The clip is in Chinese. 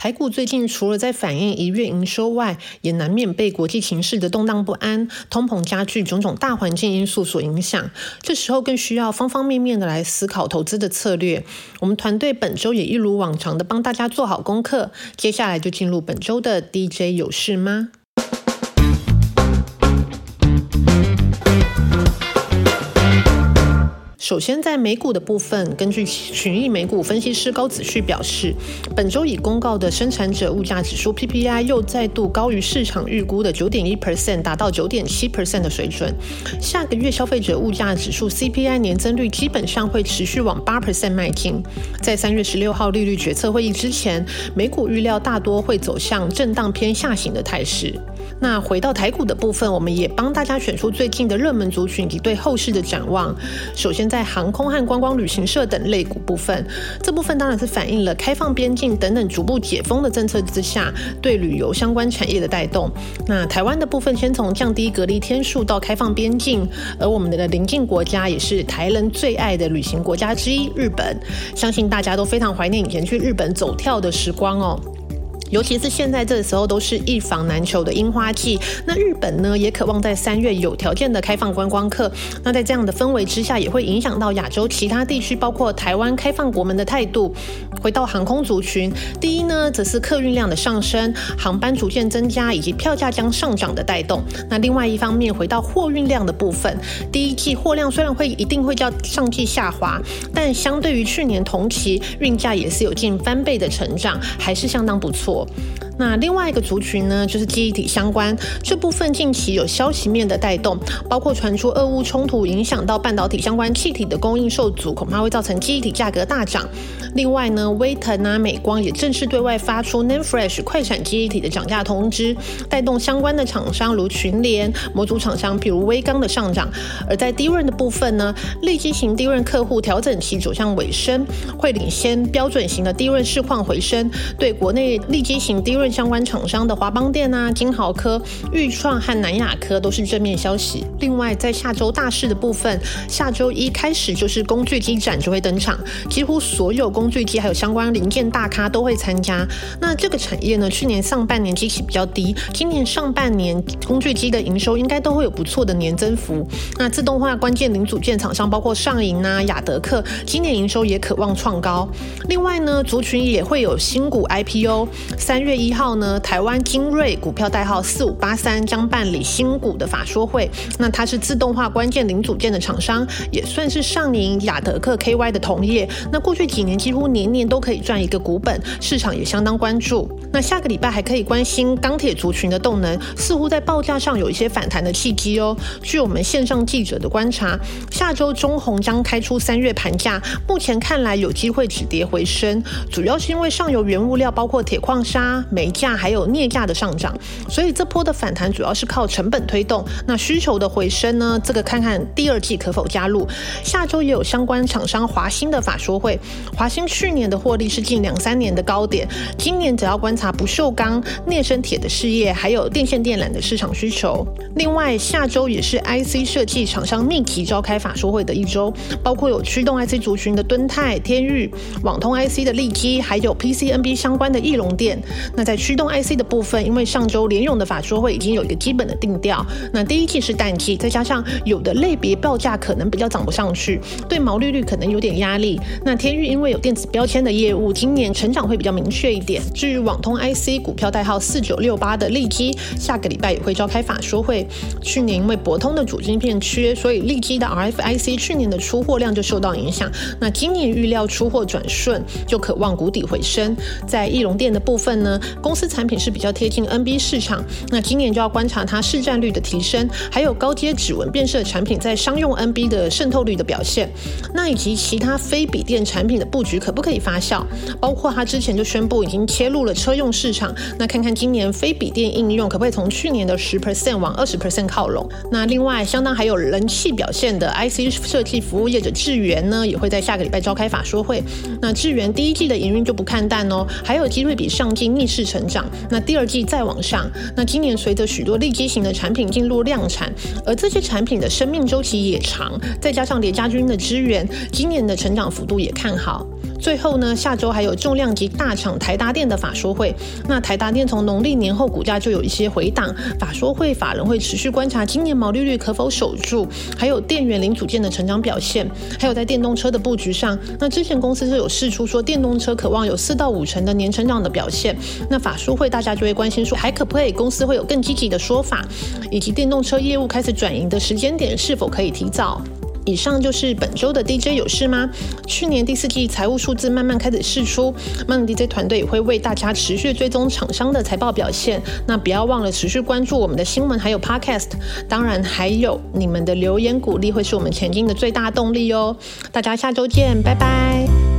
台股最近除了在反映一月营收外，也难免被国际形势的动荡不安、通膨加剧种种大环境因素所影响。这时候更需要方方面面的来思考投资的策略。我们团队本周也一如往常的帮大家做好功课。接下来就进入本周的 DJ 有事吗？首先，在美股的部分，根据群益美股分析师高子旭表示，本周已公告的生产者物价指数 PPI 又再度高于市场预估的九点一 percent，达到九点七 percent 的水准。下个月消费者物价指数 CPI 年增率基本上会持续往八 percent 迈进。在三月十六号利率决策会议之前，美股预料大多会走向震荡偏下行的态势。那回到台股的部分，我们也帮大家选出最近的热门族群以及对后市的展望。首先，在航空和观光旅行社等类股部分，这部分当然是反映了开放边境等等逐步解封的政策之下，对旅游相关产业的带动。那台湾的部分，先从降低隔离天数到开放边境，而我们的邻近国家也是台人最爱的旅行国家之一——日本，相信大家都非常怀念以前去日本走跳的时光哦。尤其是现在这个时候都是一房难求的樱花季，那日本呢也渴望在三月有条件的开放观光客。那在这样的氛围之下，也会影响到亚洲其他地区，包括台湾开放国门的态度。回到航空族群，第一呢，则是客运量的上升，航班逐渐增加，以及票价将上涨的带动。那另外一方面，回到货运量的部分，第一季货量虽然会一定会较上季下滑，但相对于去年同期，运价也是有近翻倍的成长，还是相当不错。嗯。那另外一个族群呢，就是记忆体相关这部分，近期有消息面的带动，包括传出俄乌冲突影响到半导体相关气体的供应受阻，恐怕会造成记忆体价格大涨。另外呢，威腾啊、美光也正式对外发出 NAND Flash 快闪记忆体的涨价通知，带动相关的厂商如群联、模组厂商，譬如微刚的上涨。而在低润的部分呢，立基型低润客户调整期走向尾声，会领先标准型的低润市况回升，对国内立基型低润。相关厂商的华邦电啊、金豪科、裕创和南亚科都是正面消息。另外，在下周大事的部分，下周一开始就是工具机展就会登场，几乎所有工具机还有相关零件大咖都会参加。那这个产业呢，去年上半年机器比较低，今年上半年工具机的营收应该都会有不错的年增幅。那自动化关键零组件厂商包括上银啊、雅德克，今年营收也渴望创高。另外呢，族群也会有新股 IPO，三月一号。号呢？台湾精锐股票代号四五八三将办理新股的法说会。那它是自动化关键零组件的厂商，也算是上银、雅德克 KY 的同业。那过去几年几乎年年都可以赚一个股本，市场也相当关注。那下个礼拜还可以关心钢铁族群的动能，似乎在报价上有一些反弹的契机哦。据我们线上记者的观察，下周中红将开出三月盘价，目前看来有机会止跌回升，主要是因为上游原物料包括铁矿砂、煤。价还有镍价的上涨，所以这波的反弹主要是靠成本推动。那需求的回升呢？这个看看第二季可否加入。下周也有相关厂商华兴的法说会。华兴去年的获利是近两三年的高点，今年只要观察不锈钢、镍生铁的事业，还有电线电缆的市场需求。另外，下周也是 IC 设计厂商密集召开法说会的一周，包括有驱动 IC 族群的敦泰、天域、网通 IC 的利基，还有 PCNB 相关的翼龙电。那在在驱动 IC 的部分，因为上周联咏的法说会已经有一个基本的定调，那第一季是淡季，再加上有的类别报价可能比较涨不上去，对毛利率可能有点压力。那天域因为有电子标签的业务，今年成长会比较明确一点。至于网通 IC 股票代号四九六八的利基，下个礼拜也会召开法说会。去年因为博通的主晶片缺，所以利基的 RFIC 去年的出货量就受到影响。那今年预料出货转顺，就渴望谷底回升。在翼龙电的部分呢？公司产品是比较贴近 NB 市场，那今年就要观察它市占率的提升，还有高阶指纹辨识产品在商用 NB 的渗透率的表现，那以及其他非笔电产品的布局可不可以发酵？包括它之前就宣布已经切入了车用市场，那看看今年非笔电应用可不可以从去年的十 percent 往二十 percent 靠拢？那另外，相当还有人气表现的 IC 设计服务业者智源呢，也会在下个礼拜召开法说会。那智源第一季的营运就不看淡哦，还有机会比上季逆势成。长，那第二季再往上，那今年随着许多立基型的产品进入量产，而这些产品的生命周期也长，再加上联家军的支援，今年的成长幅度也看好。最后呢，下周还有重量级大厂台达电的法说会。那台达电从农历年后股价就有一些回档，法说会法人会持续观察今年毛利率可否守住，还有电源零组件的成长表现，还有在电动车的布局上。那之前公司是有试出说电动车渴望有四到五成的年成长的表现，那法说会大家就会关心说还可不可以公司会有更积极的说法，以及电动车业务开始转移的时间点是否可以提早。以上就是本周的 DJ 有事吗？去年第四季财务数字慢慢开始释出慢 DJ 团队也会为大家持续追踪厂商的财报表现。那不要忘了持续关注我们的新闻还有 Podcast，当然还有你们的留言鼓励会是我们前进的最大动力哦。大家下周见，拜拜。